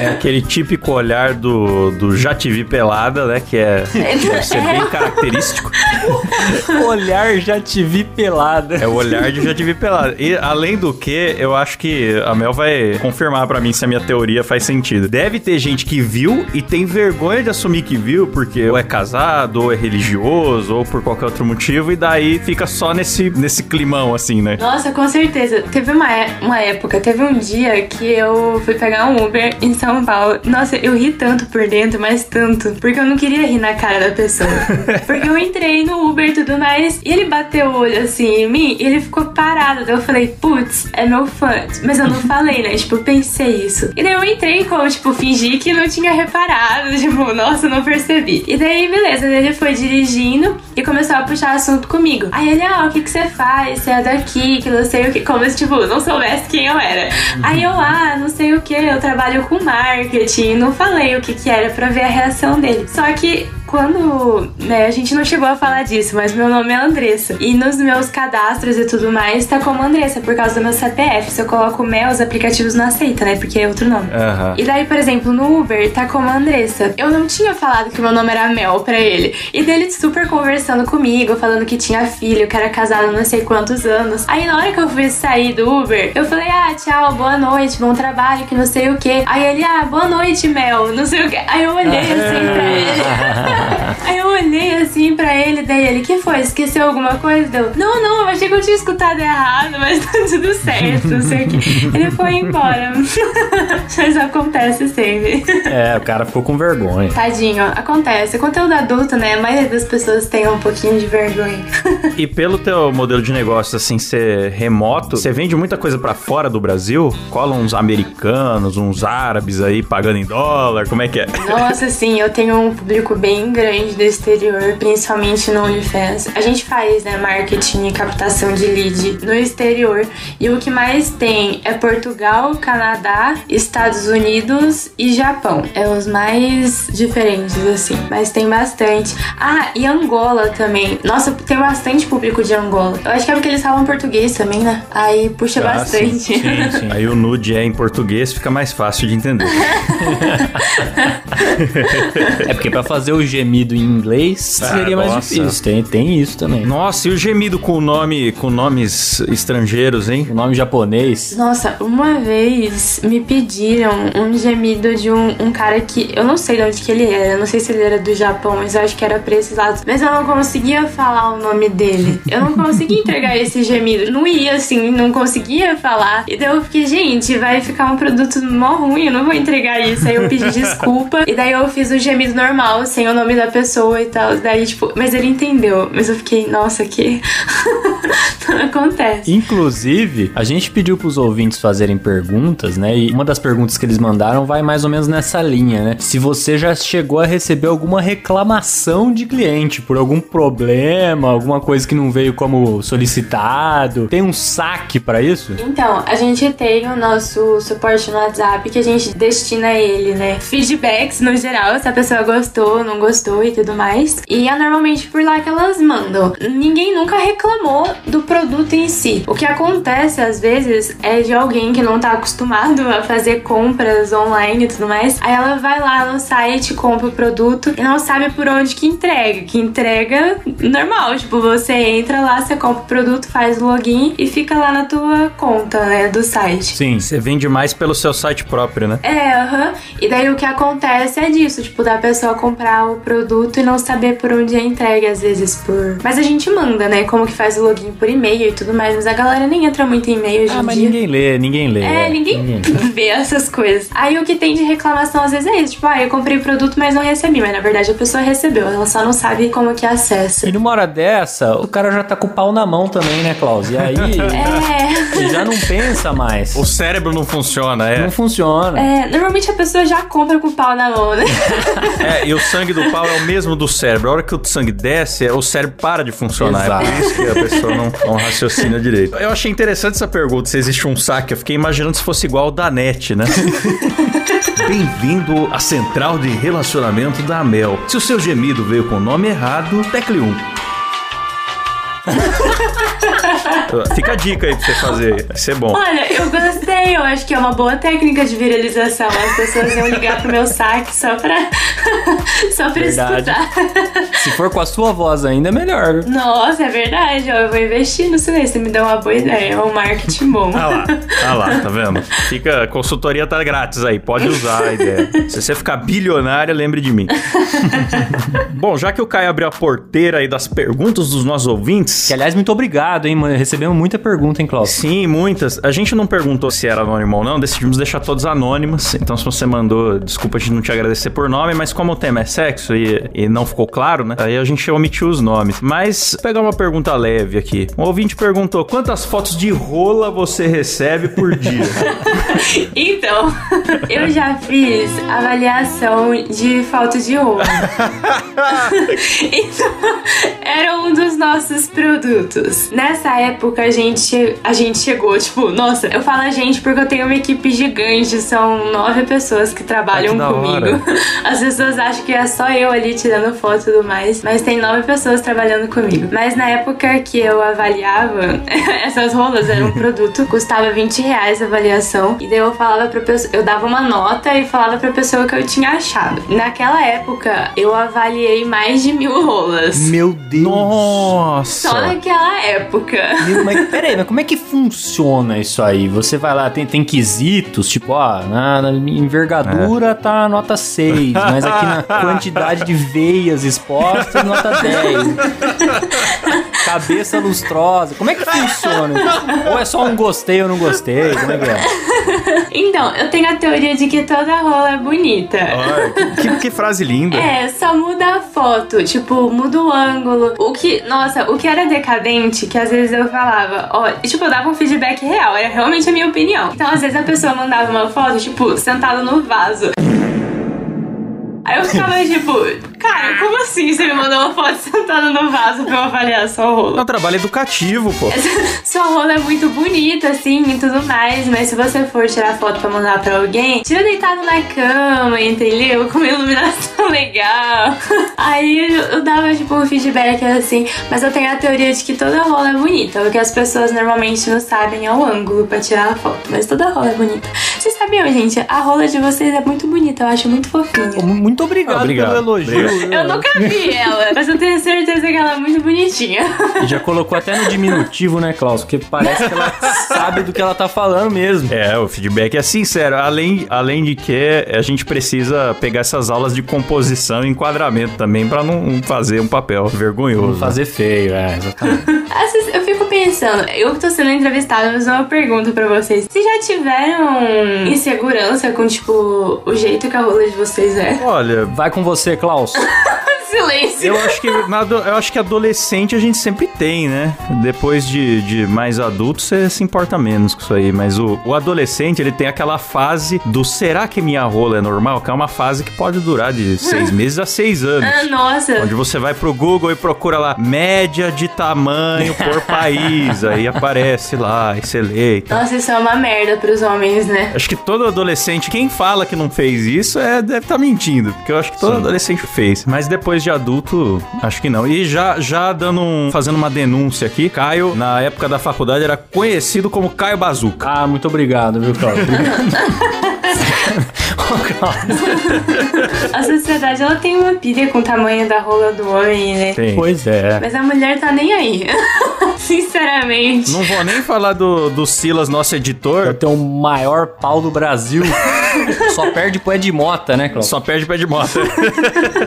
É aquele típico olhar do, do já te vi pelada, né? Que é deve ser bem característico. [laughs] Olhar já te vi pelada. É o olhar de já te vi pelada. E além do que, eu acho que a Mel vai confirmar pra mim se a minha teoria faz sentido. Deve ter gente que viu e tem vergonha de assumir que viu, porque ou é casado, ou é religioso, ou por qualquer outro motivo, e daí fica só nesse, nesse climão, assim, né? Nossa, com certeza. Teve uma, é- uma época, teve um dia que eu fui pegar um Uber em São Paulo. Nossa, eu ri tanto por dentro, mas tanto. Porque eu não queria rir na cara da pessoa. [laughs] Porque eu entrei no Uber e tudo mais. E ele bateu o olho assim em mim e ele ficou parado. Daí eu falei, putz, é meu fã. Mas eu não [laughs] falei, né? Tipo, eu pensei isso. E daí eu entrei como, tipo, fingi que não tinha reparado. [laughs] Tipo, nossa, não percebi. E daí, beleza, ele foi dirigindo e começou a puxar assunto comigo. Aí ele, ah, o que que você faz? Você é daqui, que não sei o que. Como se, tipo, não soubesse quem eu era. Aí eu, ah, não sei o que, eu trabalho com marketing. Não falei o que que era pra ver a reação dele. Só que quando, né, a gente não chegou a falar disso, mas meu nome é Andressa. E nos meus cadastros e tudo mais tá como Andressa, por causa do meu CPF. Se eu coloco Mel, os aplicativos não aceitam, né? Porque é outro nome. Aham. E daí, por exemplo, no Uber tá como Andressa. Eu não tinha falado que meu nome era Mel pra ele. E dele super conversando comigo, falando que tinha filho, que era casado não sei quantos anos. Aí na hora que eu fui sair do Uber, eu falei, ah, tchau, boa noite, bom trabalho, que não sei o que. Aí ele, ah, boa noite, Mel, não sei o que. Aí eu olhei assim pra ele. [laughs] [laughs] Aí eu olhei assim pra ele, daí ele, que foi? Esqueceu alguma coisa? Deu, não, não, eu achei que eu tinha escutado errado, mas tá tudo certo, não sei o que. [laughs] Ele foi embora. [laughs] mas acontece sempre. É, o cara ficou com vergonha. Tadinho, acontece. Conteúdo adulto, né? A maioria das pessoas tem um pouquinho de vergonha. E pelo teu modelo de negócio, assim, ser remoto, você vende muita coisa pra fora do Brasil? Cola uns americanos, uns árabes aí pagando em dólar, como é que é? Nossa, sim, eu tenho um público bem grande do exterior, principalmente no OnlyFans. A gente faz, né, marketing e captação de lead no exterior. E o que mais tem é Portugal, Canadá, Estados Unidos e Japão. É os mais diferentes, assim. Mas tem bastante. Ah, e Angola também. Nossa, tem bastante público de Angola. Eu acho que é porque eles falam português também, né? Aí puxa Ah, bastante. sim, sim, sim. Aí o nude é em português, fica mais fácil de entender. [laughs] É porque pra fazer o gemido em inglês Ah, seria mais nossa. difícil. Tem, tem isso também. Nossa, e o gemido com nome, com nomes estrangeiros, hein? O nome japonês. Nossa, uma vez me pediram um gemido de um, um cara que eu não sei de onde que ele era, eu não sei se ele era do Japão, mas eu acho que era pra esses lados. Mas eu não conseguia falar o nome dele. Eu não conseguia entregar esse gemido. Não ia assim, não conseguia falar. E daí eu fiquei, gente, vai ficar um produto mó ruim, eu não vou entregar isso. Aí eu pedi desculpa. E daí eu fiz o gemido normal, sem o nome da pessoa e tal. Daí, tipo, mas ele entendeu. Mas eu fiquei, nossa, que. não [laughs] acontece. Inclusive, a gente pediu pros ouvintes fazerem perguntas, né? E uma das perguntas que eles mandaram vai mais ou menos nessa linha, né? Se você já chegou a receber alguma reclamação de cliente por algum problema, alguma coisa que não veio como solicitado, tem um saque pra isso? Então, a gente tem o nosso suporte no WhatsApp que a gente destina a ele, né? Feedbacks no geral, se a pessoa gostou, não gostou e tudo mais. E é normalmente por lá que elas mandam. Ninguém nunca reclamou do produto em si. O que acontece às vezes é de alguém que não tá acostumado a fazer compras online e tudo mais. Aí ela vai lá no site, compra o produto e não sabe por onde que entrega. Que entrega normal, tipo, você entra lá, você compra o produto, faz o login e fica lá na tua conta, né, do site. Sim, você vende mais pelo seu site próprio, né? É, aham. E daí o que acontece é disso, tipo, da pessoa comprar o produto e não saber por onde é entregue, às vezes por. Mas a gente manda, né? Como que faz o login por e-mail e tudo mais, mas a galera nem entra muito em e-mail hoje Ah, em mas dia. ninguém lê, ninguém lê. É, ninguém [laughs] vê essas coisas. Aí o que tem de reclamação às vezes é isso, tipo, ah, eu comprei o produto, mas não recebi. Mas na verdade a pessoa recebeu, ela só não sabe como que acessa. E numa hora dessa, o cara já tá com o pau na mão também, né, Klaus? E aí, [laughs] É. já não pensa mais. O cérebro não funciona, é. Não funciona. É, normalmente a pessoa já compra com o pau na mão, né? [laughs] É, e o sangue do pau é o mesmo do cérebro. A hora que o sangue desce, o cérebro para de funcionar. Exato. É por isso que a pessoa não, não raciocina direito. Eu achei interessante essa pergunta, se existe um saque. Eu fiquei imaginando se fosse igual o da NET, né? [laughs] Bem-vindo à central de relacionamento da Mel. Se o seu gemido veio com o nome errado, tecle 1. [laughs] Fica a dica aí pra você fazer. Vai ser bom. Olha, eu gostei, eu acho que é uma boa técnica de viralização. As pessoas iam ligar pro meu saque só pra, [laughs] só pra Verdade. escutar. Se for com a sua voz ainda, é melhor. Nossa, é verdade, ó, eu vou investir nisso aí, você me deu uma boa ideia, é um marketing bom. Ah lá, ah lá, tá vendo? [laughs] Fica, a consultoria tá grátis aí, pode usar a ideia. Se você ficar bilionária, lembre de mim. [laughs] Bom, já que o Caio abriu a porteira aí das perguntas dos nossos ouvintes. Que, aliás, muito obrigado, hein, mano. Recebemos muita pergunta, hein, Klaus? Sim, muitas. A gente não perguntou se era anônimo ou não, decidimos deixar todos anônimos. Então, se você mandou, desculpa a gente não te agradecer por nome, mas como o tema é sexo e, e não ficou claro, né? Aí a gente omitiu os nomes. Mas, vou pegar uma pergunta leve aqui. Um ouvinte perguntou: quantas fotos de rola você recebe por dia? [laughs] Então, [laughs] eu já fiz avaliação de falta de roupa. [laughs] então, era um dos nossos produtos. Nessa época, a gente, a gente chegou, tipo, nossa, eu falo a gente porque eu tenho uma equipe gigante, são nove pessoas que trabalham Ah, que comigo. hora. [laughs] As pessoas acham que é só eu ali tirando foto e tudo mais, mas tem nove pessoas trabalhando comigo. Mas na época que eu avaliava, [laughs] essas rolas eram um [laughs] produto, custava 20 reais a avaliação, e daí eu falava pra pessoa, eu dava uma nota e falava pra pessoa que eu tinha achado. Naquela época, eu avaliei mais de mil rolas. Meu Deus. Nossa! Só naquela época. Mas peraí, mas como é que funciona isso aí? Você vai lá, tem, tem quesitos, tipo, ó, na, na envergadura tá a nota 6, mas aqui na [laughs] quantidade de veias expostas, nota 10. [laughs] Cabeça lustrosa. Como é que funciona? [laughs] Ou é só um gostei ou não gostei? Como é que é? [laughs] Então, eu tenho a teoria de que toda rola é bonita. Olha, que, que frase linda. É, só muda a foto, tipo, muda o ângulo. O que, nossa, o que era decadente, que às vezes eu falava, ó, e, tipo, eu dava um feedback real, era realmente a minha opinião. Então, às vezes a pessoa mandava uma foto, tipo, sentada no vaso. Aí eu ficava tipo, cara, como assim você me mandou uma foto sentada no vaso pra eu avaliar sua É rola? um trabalho educativo, pô. [laughs] Sua rola é muito bonita, assim, e tudo mais, mas se você for tirar foto pra mandar pra alguém, tira deitado na cama, entendeu? Com uma iluminação [laughs] legal. Aí eu, eu dava, tipo, um feedback assim, mas eu tenho a teoria de que toda rola é bonita. O que as pessoas normalmente não sabem é o ângulo pra tirar a foto, mas toda rola é bonita. Vocês sabiam, gente? A rola de vocês é muito bonita, eu acho muito fofinha. Muito obrigado, Obrigado, pelo elogio. obrigado. Eu nunca vi ela, mas eu tenho certeza que ela é muito bonitinha. E já colocou até no diminutivo, né, Klaus? Porque parece que ela sabe do que ela tá falando mesmo. É, o feedback é sincero. Além, além de que a gente precisa pegar essas aulas de composição e enquadramento também pra não fazer um papel vergonhoso. Fazer feio, é, exatamente. [laughs] Eu fico pensando, eu que tô sendo entrevistada, mas uma pergunta pra vocês. Vocês já tiveram insegurança com, tipo, o jeito que a rola de vocês é? Olha, Vai com você, Klaus. [laughs] Silêncio. eu acho que eu acho que adolescente a gente sempre tem, né? Depois de, de mais adulto, você se importa menos com isso aí. Mas o, o adolescente, ele tem aquela fase do será que minha rola é normal? Que é uma fase que pode durar de [laughs] seis meses a seis anos. Ah, nossa. Onde você vai pro Google e procura lá média de tamanho por [laughs] país. Aí aparece lá, e você lê. Nossa, isso é uma merda pros homens, né? Acho que todo adolescente, quem fala que não fez isso, é, deve estar mentindo. Porque eu acho que todo adolescente fez. Mas depois de adulto, acho que não. E já, já dando um, fazendo uma denúncia aqui, Caio, na época da faculdade, era conhecido como Caio Bazuca. Ah, muito obrigado, viu, Klaus. A sociedade, ela tem uma pilha com o tamanho da rola do homem, né? Tem. Pois é. Mas a mulher tá nem aí. [laughs] Sinceramente. Não vou nem falar do, do Silas, nosso Eu editor. tenho o maior pau do Brasil. [laughs] Só perde pro Ed Mota, né, Klaus? Só perde pé de moto.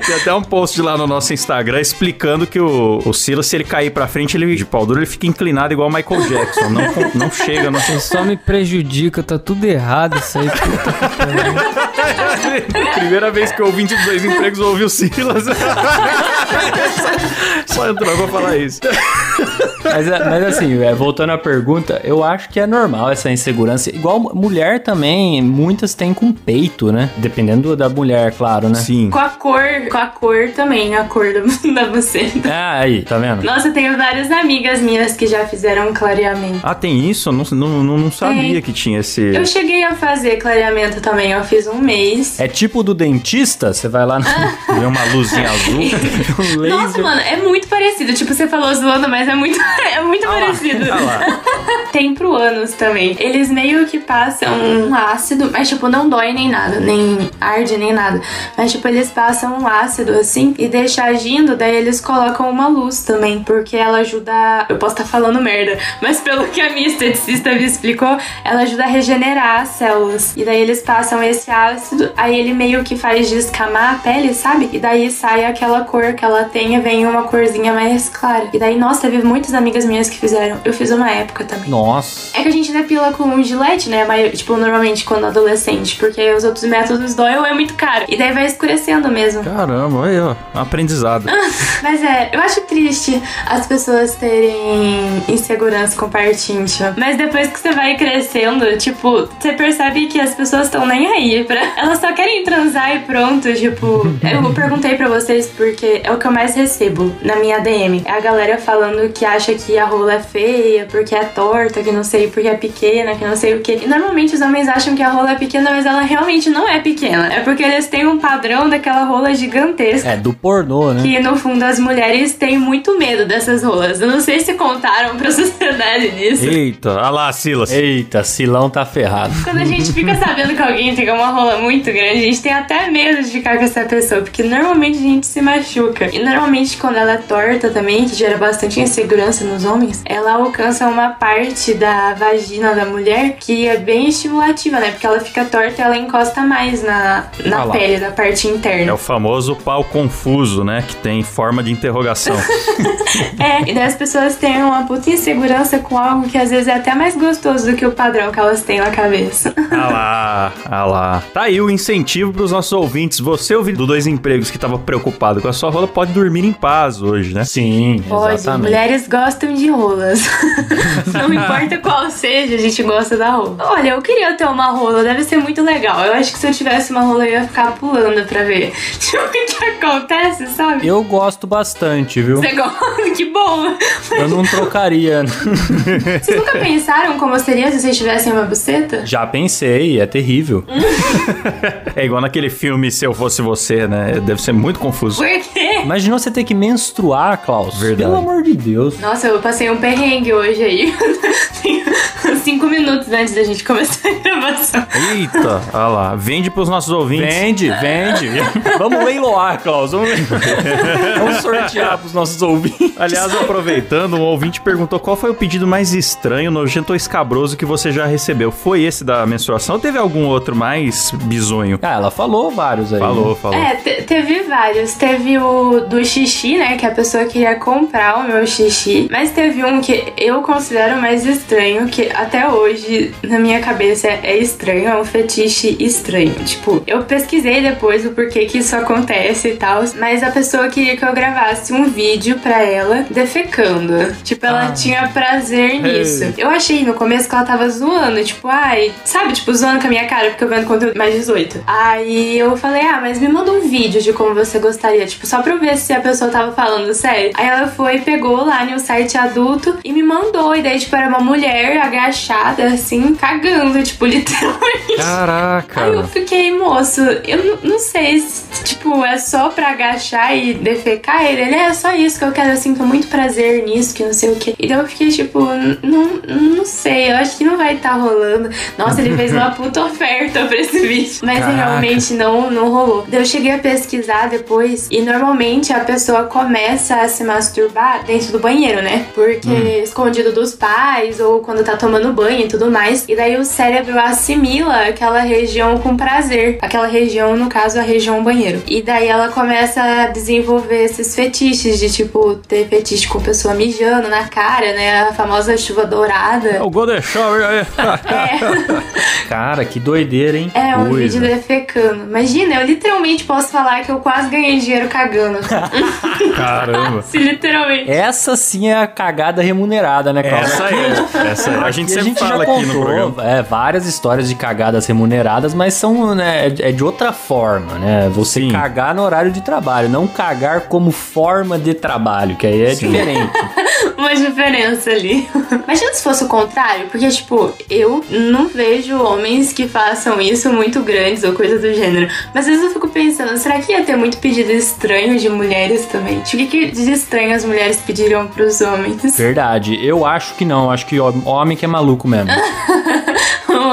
Tem até um post lá no nosso Instagram explicando que o, o Silas, se ele cair pra frente, ele de pau duro, ele fica inclinado igual o Michael Jackson. Não, não chega, não Só me prejudica, tá tudo errado isso aí. [laughs] Primeira vez que eu ouvi 22 empregos, eu ouvi o Silas. [laughs] Só entrou pra falar isso. Mas, é- mas assim, é, voltando à pergunta, eu acho que é normal essa insegurança. Igual mulher também, muitas têm com peito, né? Dependendo da mulher, claro, né? Sim. Com a cor, com a cor também, a cor da, [laughs] da buceta. Ah, aí, tá vendo? Nossa, eu tenho várias amigas minhas que já fizeram um clareamento. Ah, tem isso? Eu não, não, não, não sabia que tinha esse. Eu cheguei a fazer clareamento também, eu fiz um mês. É tipo do dentista, você vai lá no [laughs] Vê uma luzinha azul. no laser. Nossa, mano, é muito parecido. Tipo, você falou zoando, mas é muito, [laughs] é muito parecido. Ah lá. Tem pro ânus também. Eles meio que passam um ácido, mas tipo, não dói nem nada, nem arde nem nada. Mas tipo, eles passam um ácido assim e deixa agindo, daí eles colocam uma luz também, porque ela ajuda. Eu posso estar falando merda, mas pelo que a minha esteticista me explicou, ela ajuda a regenerar as células. E daí eles passam esse ácido, aí ele meio que faz descamar a pele, sabe? E daí sai aquela cor que ela tem e vem uma corzinha mais clara. E daí, nossa, teve muitas amigas minhas que fizeram. Eu fiz uma época também. Nossa. É que a gente depila com um gilete, né? Mas, tipo, normalmente quando adolescente, porque os outros métodos dói ou é muito caro. E daí vai escurecendo mesmo. Caramba, aí, ó. Aprendizado. [laughs] Mas é, eu acho triste as pessoas terem insegurança com parte íntima. Mas depois que você vai crescendo, tipo, você percebe que as pessoas estão nem aí pra. [laughs] Elas só querem transar e pronto. Tipo, [laughs] eu perguntei pra vocês porque é o que eu mais recebo na minha DM. É a galera falando que acha que a rola é feia, porque é torta, que não sei, porque é pequena, que não sei o que. E normalmente os homens acham que a rola é pequena, mas ela realmente não é pequena. É porque eles têm um padrão daquela rola gigantesca. É, do pornô, né? Que no fundo as mulheres têm muito medo dessas rolas. Eu não sei se contaram pra [laughs] sociedade nisso. Eita, olha lá, Silas. Eita, Silão tá ferrado. Quando a gente fica sabendo que alguém tem uma rola muito grande, a gente tem até medo de ficar com essa pessoa, porque normalmente a gente se machuca. E normalmente quando ela é torta também, que gera bastante insegurança nos homens, ela alcança uma parte da vagina da mulher que é bem estimulativa, né? Porque ela fica torta ela encosta mais na, na Ah pele, da parte É interna. o famoso pau confuso, né? Que tem forma de interrogação. [laughs] É, e daí as pessoas têm uma puta insegurança com algo que às vezes é até mais gostoso do que o padrão que elas têm na cabeça. [laughs] ah lá, ah lá. Tá aí o incentivo pros nossos ouvintes. Você, ouvindo do Dois Empregos, que tava preocupado com a sua rola, pode dormir em paz hoje, né? Sim, Pode, exatamente. mulheres gostam de rolas. [laughs] Não importa qual seja, a gente gosta da rola. Olha, eu queria ter uma rola, deve ser muito legal. Eu acho que se eu tivesse uma rola, eu ia ficar pulando pra ver. [laughs] Tipo, o que, que acontece, sabe? Eu gosto bastante, viu? Você gosta? [laughs] Que bom! Eu não trocaria. [laughs] Vocês nunca pensaram como seria se vocês tivessem uma buceta? Já pensei, é terrível. É igual naquele filme Se Eu Fosse Você, né? Deve ser muito confuso. Por quê? Imagina você ter que menstruar, Klaus. Verdade. Pelo amor de Deus. Nossa, eu passei um perrengue hoje aí. Cinco minutos antes da gente começar a gravação. Eita, olha lá. Vende pros nossos ouvintes. Vende, vende. Vamos leiloar, Klaus. Vamos, Vamos sortear pros nossos ouvintes. Aliás, aproveitando, um ouvinte perguntou qual foi o pedido mais estranho, nojento ou escabroso que você já recebeu. Foi esse da menstruação ou teve algum outro mais bizonho? Ah, ela falou vários aí. Falou, falou. É, te- teve vários. Teve o do xixi, né? Que a pessoa queria comprar o meu xixi. Mas teve um que eu considero mais estranho, que até hoje, na minha cabeça, é estranho. É um fetiche estranho. Tipo, eu pesquisei depois o porquê que isso acontece e tal. Mas a pessoa queria que eu gravasse um vídeo pra ela defecando. Tipo, ela tinha prazer nisso. Eu achei no começo que ela tava zoando. Tipo, ai, sabe? Tipo, zoando com a minha cara, porque eu vendo conteúdo mais 18. Aí eu falei, ah, mas me manda um vídeo de como você gostaria. Tipo, só pra eu ver se a pessoa tava falando sério. Aí ela foi, pegou lá no site adulto e me mandou. E daí, tipo, era uma mulher agachada, assim, cagando, tipo, [laughs] literalmente. Caraca. Aí eu fiquei, moço, eu não- não sei se, tipo, é só pra agachar e defecar ele. Ele é só isso que eu quero, assim, com muito prazer nisso, que não sei o que. E daí eu fiquei, tipo, não, não sei, eu acho que não vai estar rolando. Nossa, ele fez uma [laughs] puta oferta pra esse vídeo. Mas Caraca. realmente não, não rolou. Daí eu cheguei a pesquisar depois e normalmente a pessoa começa a se masturbar dentro do banheiro, né? Porque escondido dos pais ou quando tá tomando banho e tudo mais. E daí o cérebro assimila aquela região com prazer. Aquela região, no caso, a região banheiro. E daí ela começa a desenvolver esses fetiches de tipo ter fetiche com pessoa mijando na cara, né? A famosa chuva dourada. É o Golden Shower. [laughs] é. [laughs] Cara, que doideira, hein? É, um coisa. vídeo defecando. Imagina, eu literalmente posso falar que eu quase ganhei dinheiro cagando. [laughs] Caramba. Se literalmente. Essa sim é a cagada remunerada, né, Klaus? Essa é. Essa é. A gente sempre já fala aqui no contou, programa. É, várias histórias de cagadas remuneradas, mas são, né, é é de outra forma, né? Você Sim. cagar no horário de trabalho, não cagar como forma de trabalho, que aí é diferente. [laughs] Uma diferença ali. Imagina se fosse o contrário, porque, tipo, eu não vejo homens que façam isso muito grandes ou coisa do gênero. Mas às vezes eu fico pensando, será que ia ter muito pedido estranho de mulheres também? Tipo, o que, que de estranho as mulheres pediriam pros homens? Verdade. Eu acho que não. Acho que hom- homem que é maluco mesmo. [laughs]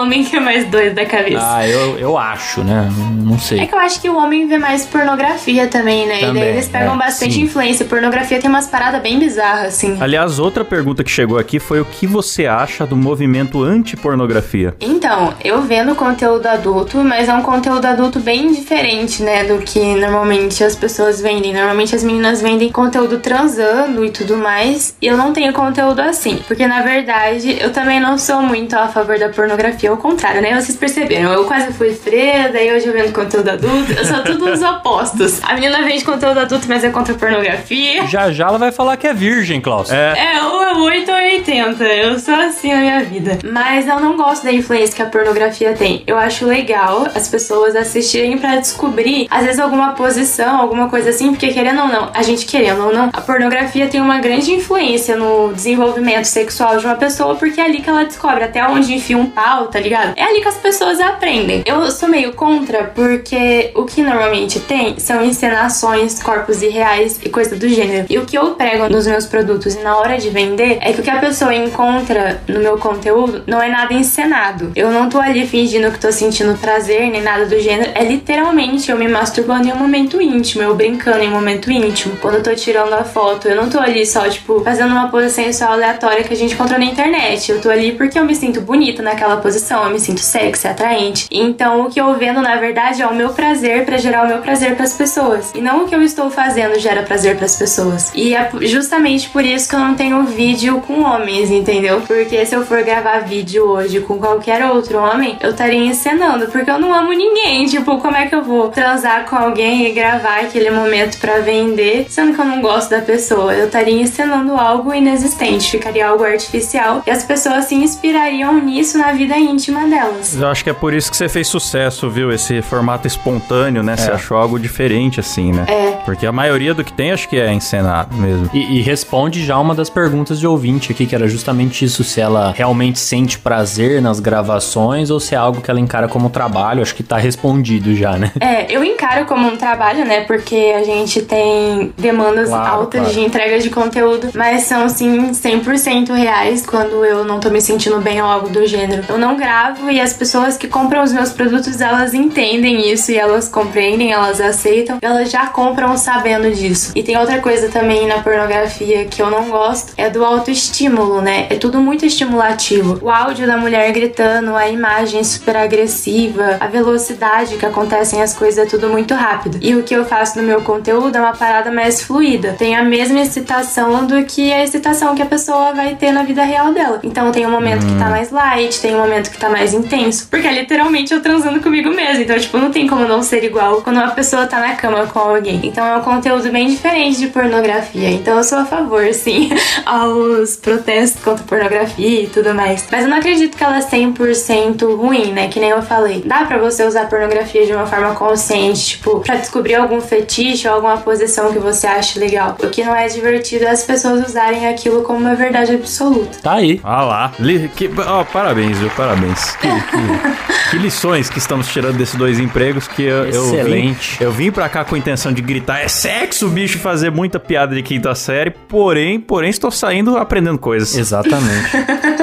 o homem que é mais doido da cabeça. Ah, eu, eu acho, né? Não É sei. que eu acho que o homem vê mais pornografia também, né? e Também, daí eles pegam é, bastante sim. influência. Pornografia tem umas paradas bem bizarras, assim. Aliás, outra pergunta que chegou aqui foi o que você acha do movimento anti-pornografia? Então, eu vendo conteúdo adulto, mas é um conteúdo adulto bem diferente, né, do que normalmente as pessoas vendem. Normalmente as meninas vendem conteúdo transando e tudo mais, e eu não tenho conteúdo assim, porque na verdade eu também não sou muito a favor da pornografia, ao contrário, né? Vocês perceberam, eu quase fui freira, daí hoje eu vendo conteúdo adulto, eu sou tudo os opostos. A menina vende conteúdo adulto, mas é contra a pornografia. Já já ela vai falar que é virgem, Klaus. É, ou é 8 ou 80. Eu sou assim na minha vida. Mas eu não gosto da influência que a pornografia tem. Eu acho legal as pessoas assistirem pra descobrir, às vezes, alguma posição, alguma coisa assim, porque querendo ou não, a gente querendo ou não, a pornografia tem uma grande influência no desenvolvimento sexual de uma pessoa, porque é ali que ela descobre até onde enfia um pau, tá ligado? É ali que as pessoas aprendem. Eu sou meio contra porque o que normalmente tem são encenações, corpos irreais e coisa do gênero. E o que eu prego nos meus produtos e na hora de vender é que o que a pessoa encontra no meu conteúdo não é nada encenado. Eu não tô ali fingindo que tô sentindo prazer nem nada do gênero. É literalmente eu me masturbando em um momento íntimo, eu brincando em um momento íntimo. Quando eu tô tirando a foto, eu não tô ali só, tipo, fazendo uma pose sensual aleatória que a gente encontrou na internet. Eu tô ali porque eu me sinto bonita naquela posição, eu me sinto sexy, atraente. Então o que eu vendo, na verdade, é o meu prazer para gerar o meu prazer para as pessoas. E não o que eu estou fazendo gera prazer para as pessoas. E é justamente por isso que eu não tenho vídeo com homens, entendeu? Porque se eu for gravar vídeo hoje com qualquer outro homem, eu estaria encenando, porque eu não amo ninguém. Tipo, como é que eu vou transar com alguém e gravar aquele momento para vender, sendo que eu não gosto da pessoa? Eu estaria encenando algo inexistente, ficaria algo artificial e as pessoas se inspirariam nisso na vida íntima delas. Eu acho que é por isso que você fez sucesso, viu? Esse formato espontâneo, né? Você achou algo diferente, assim, né? É. Porque a maioria do que tem, acho que é encenado mesmo. E, e responde já uma das perguntas de ouvinte aqui, que era justamente isso: se ela realmente sente prazer nas gravações ou se é algo que ela encara como trabalho. Acho que tá respondido já, né? É, eu encaro como um trabalho, né? Porque a gente tem demandas Claro, altas claro. de entrega de conteúdo, mas são sim 100% reais quando eu não tô me sentindo bem ou algo do gênero. Eu não gravo e as pessoas que compram os meus produtos, elas entendem isso e elas compreendem, elas aceitam, elas já compram sabendo disso. E tem outra coisa também na pornografia que eu não gosto, é do autoestímulo, né? É tudo muito estimulativo. O áudio da mulher gritando, a imagem super agressiva, a velocidade que acontecem as coisas é tudo muito rápido. E o que eu faço no meu conteúdo é uma parada mais fluida. Tem a mesma excitação do que a excitação que a pessoa vai ter na vida real dela. Então tem um momento que tá mais light, tem um momento que tá mais intenso. Porque é literalmente eu transando comigo mesmo. Então, tipo, não tem como não ser igual quando uma pessoa tá na cama com alguém. Então é um conteúdo bem diferente de pornografia. Então eu sou a favor, sim, [laughs] aos protestos contra pornografia e tudo mais. Mas eu não acredito que ela é 100% ruim, né? Que nem eu falei. Dá pra você usar pornografia de uma forma consciente, tipo, pra descobrir algum fetiche ou alguma posição que você acha legal. O que não é divertido é as pessoas usarem aquilo como uma verdade absoluta. Tá aí. Ah lá. Que- ó, parabéns, viu? Parabéns. Que, que- que lições que estamos tirando desses dois empregos que eu, eu vim, Excelente. eu vim pra cá com a intenção de gritar é sexo, bicho, fazer muita piada de quinta série, porém, porém estou saindo aprendendo coisas. Exatamente. [laughs]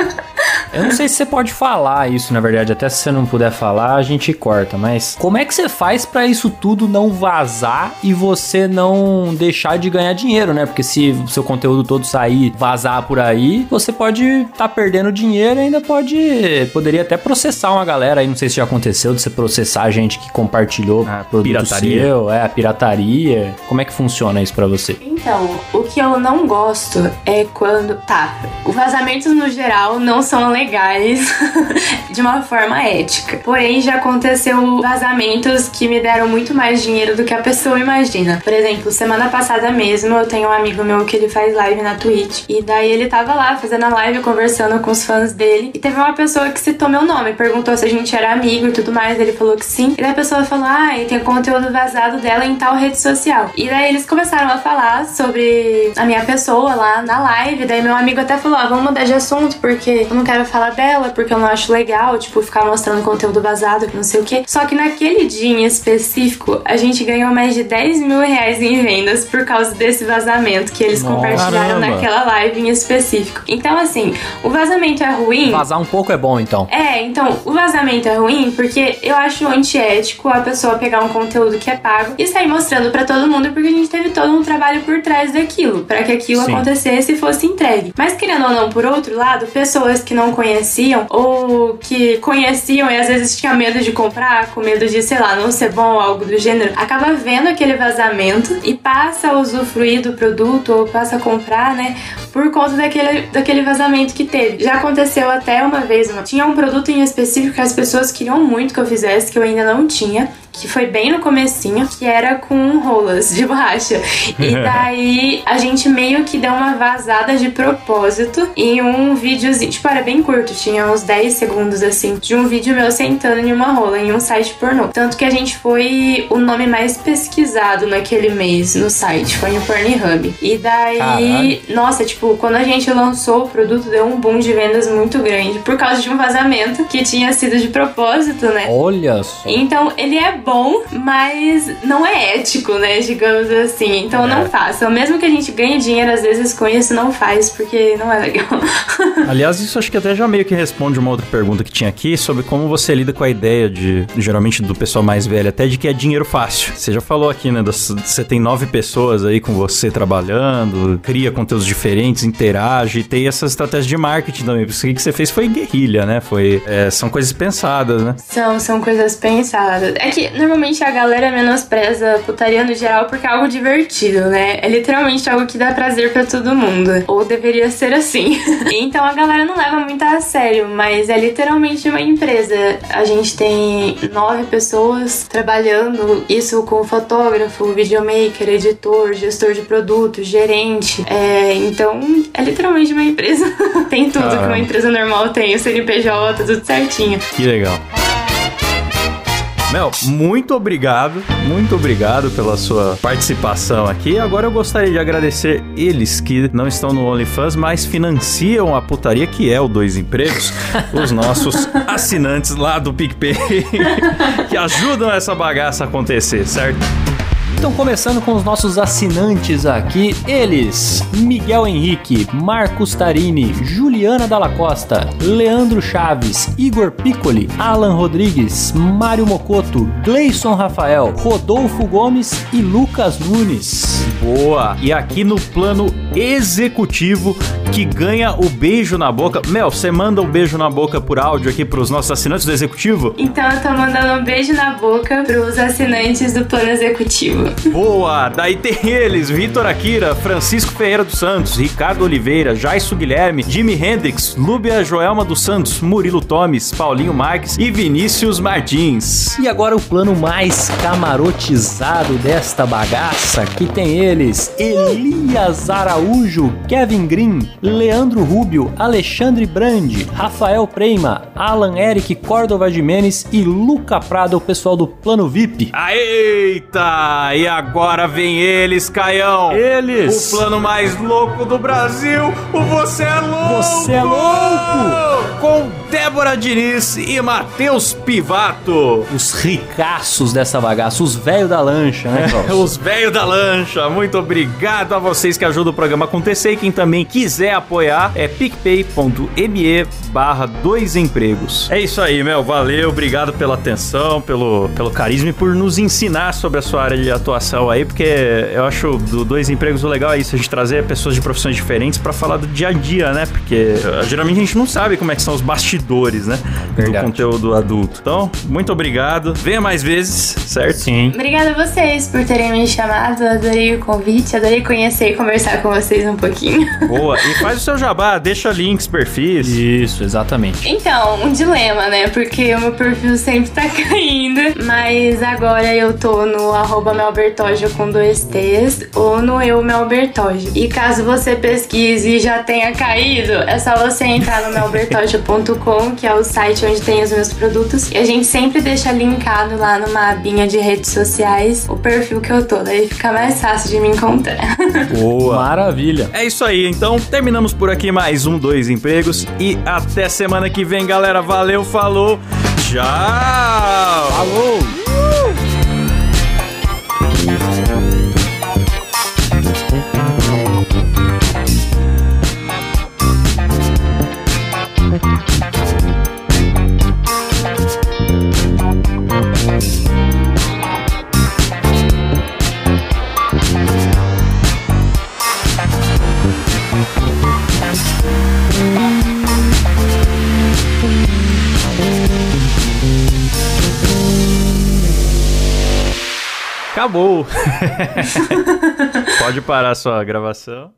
Eu não sei se você pode falar isso, na verdade. Até se você não puder falar, a gente corta. Mas como é que você faz pra isso tudo não vazar e você não deixar de ganhar dinheiro, né? Porque se o seu conteúdo todo sair, vazar por aí, você pode estar perdendo dinheiro e ainda pode. Poderia até processar uma galera aí. Não sei se já aconteceu de você processar a gente que compartilhou Ah, produto pirataria. seu, é, a pirataria. Como é que funciona isso pra você? Então, o que eu não gosto é quando. Tá, os vazamentos no geral não são legais [laughs] de uma forma ética. Porém, já aconteceu vazamentos que me deram muito mais dinheiro do que a pessoa imagina. Por exemplo, semana passada mesmo, eu tenho um amigo meu que ele faz live na Twitch. E daí ele tava lá fazendo a live, conversando com os fãs dele. E teve uma pessoa que citou meu nome, perguntou se a gente era amigo e tudo mais. Ele falou que sim. E daí a pessoa falou: Ah, e tem conteúdo vazado dela em tal rede social. E daí eles começaram a falar sobre a minha pessoa lá na live. Daí meu amigo até falou: Ah, vamos mudar de assunto, porque eu não quero falar dela, porque eu não acho legal, tipo, ficar mostrando conteúdo vazado, que não sei o quê. Só que naquele dia em específico, a gente ganhou mais de 10 mil reais em vendas por causa desse vazamento que eles Nossa, compartilharam caramba. naquela live em específico. Então, assim, o vazamento é ruim. Vazar um pouco é bom, então. É, então, o vazamento é ruim porque eu acho antiético a pessoa pegar um conteúdo que é pago e sair mostrando pra todo mundo porque a gente teve todo um trabalho por trás daquilo, pra que aquilo Sim. acontecesse e fosse entregue. Mas querendo ou não, por outro lado, pessoas que não conheciam ou que conheciam e às vezes tinha medo de comprar, com medo de, sei lá, não ser bom ou algo do gênero, acaba vendo aquele vazamento e passa a usufruir do produto ou passa a comprar, né, por conta daquele, daquele vazamento que teve. Já aconteceu até uma vez, uma- tinha um produto em específico que as pessoas queriam muito que eu fizesse, que eu ainda não tinha. Que foi bem no comecinho, que era com rolas de borracha. E [laughs] daí a gente meio que deu uma vazada de propósito em um videozinho, tipo, era bem curto, tinha uns 10 segundos assim, de um vídeo meu sentando em uma rola, em um site pornô. Tanto que a gente foi o nome mais pesquisado naquele mês no site, foi no Pornhub. E daí, Caralho. nossa, tipo, quando a gente lançou o produto, deu um boom de vendas muito grande por causa de um vazamento que tinha sido de propósito, né? Olha só. Então, ele é bom, mas não é ético, né? Digamos assim. Então, não façam. Mesmo que a gente ganhe dinheiro, às vezes, com isso, não faz, porque não é legal. [laughs] Aliás, isso acho que até já meio que responde uma outra pergunta que tinha aqui sobre como você lida com a ideia de, geralmente do pessoal mais velho, até de que é dinheiro fácil. Você já falou aqui, né? das- Você tem nove pessoas aí com você trabalhando, cria conteúdos diferentes, interage, e tem essa estratégia de marketing também. O que você fez foi guerrilha, né? Foi, é, são coisas pensadas, né? São, são coisas pensadas. É que normalmente a galera menospreza putaria no geral porque é algo divertido, né? É literalmente algo que dá prazer pra todo mundo. Ou deveria ser assim. [laughs] então a galera não leva muito a sério, mas é literalmente uma empresa. A gente tem nove pessoas trabalhando, isso com fotógrafo, videomaker, editor, gestor de produto, gerente. É, então é literalmente uma empresa. [laughs] tem tudo que uma empresa normal tem, o CNPJ, tudo certinho. Que legal. Mel, muito obrigado, muito obrigado pela sua participação aqui. Agora eu gostaria de agradecer eles que não estão no OnlyFans, mas financiam a putaria que é o Dois Empregos, [laughs] os nossos assinantes lá do PicPay, [laughs] que ajudam essa bagaça a acontecer, certo? Então, começando com os nossos assinantes aqui, eles: Miguel Henrique, Marcos Tarini, Juliana Dalla Costa, Leandro Chaves, Igor Piccoli, Alan Rodrigues, Mário Mocoto, Gleison Rafael, Rodolfo Gomes e Lucas Nunes. Boa! E aqui no plano executivo que ganha o beijo na boca. Mel, você manda um beijo na boca por áudio aqui pros nossos assinantes do executivo? Então eu tô mandando um beijo na boca pros assinantes do plano executivo. Boa! Daí tem eles: Vitor Akira, Francisco Ferreira dos Santos, Ricardo Oliveira, Jaisso Guilherme, Jimi Hendrix, Lúbia Joelma dos Santos, Murilo Tomes, Paulinho Marques e Vinícius Martins. E agora o plano mais camarotizado desta bagaça, que tem eles: Elias Araújo, Kevin Green, Leandro Rubio, Alexandre Brandi, Rafael Preima, Alan Eric Córdova Jimenez e Luca Prado, o pessoal do plano VIP. Eita! E agora vem eles, Caião! Eles! O plano mais louco do Brasil, o Você é Louco! Você é Louco! Com Débora Diniz e Matheus Pivato. Os ricaços dessa bagaça, os velhos da lancha, né, [laughs] Klaus? Os velhos da lancha, muito obrigado a vocês que ajudam o programa a acontecer e quem também quiser apoiar é picpay.me barra dois empregos. É isso aí, Mel, valeu, obrigado pela atenção, pelo, pelo carisma e por nos ensinar sobre a sua área de atuação aí, porque eu acho do dois empregos o legal é isso, a gente trazer pessoas de profissões diferentes pra falar do dia a dia, né? Porque eh, geralmente a gente não sabe como é que são os bastidores, né? Verdade. Do conteúdo adulto. Então, muito obrigado. Venha mais vezes, certo? Sim. Obrigada a vocês por terem me chamado, adorei o convite, adorei conhecer e conversar com vocês um pouquinho. [laughs] Boa. E faz o seu jabá, deixa links, perfis. Isso, exatamente. Então, um dilema, né? Porque o meu perfil sempre tá [laughs] caindo. Mas agora eu tô no arroba com dois T's ou no eu Melbertojo. E caso você pesquise e já tenha caído, é só você entrar no melbertojo.com, que é o site onde tem os meus produtos. E a gente sempre deixa linkado lá numa abinha de redes sociais o perfil que eu tô. Daí fica mais fácil de me encontrar. [laughs] Boa. Maravilha. É isso aí, então terminamos por aqui mais um Dois Empregos e até semana que vem, galera. Valeu, falou, tchau! Falou! Acabou! [laughs] Pode parar sua gravação.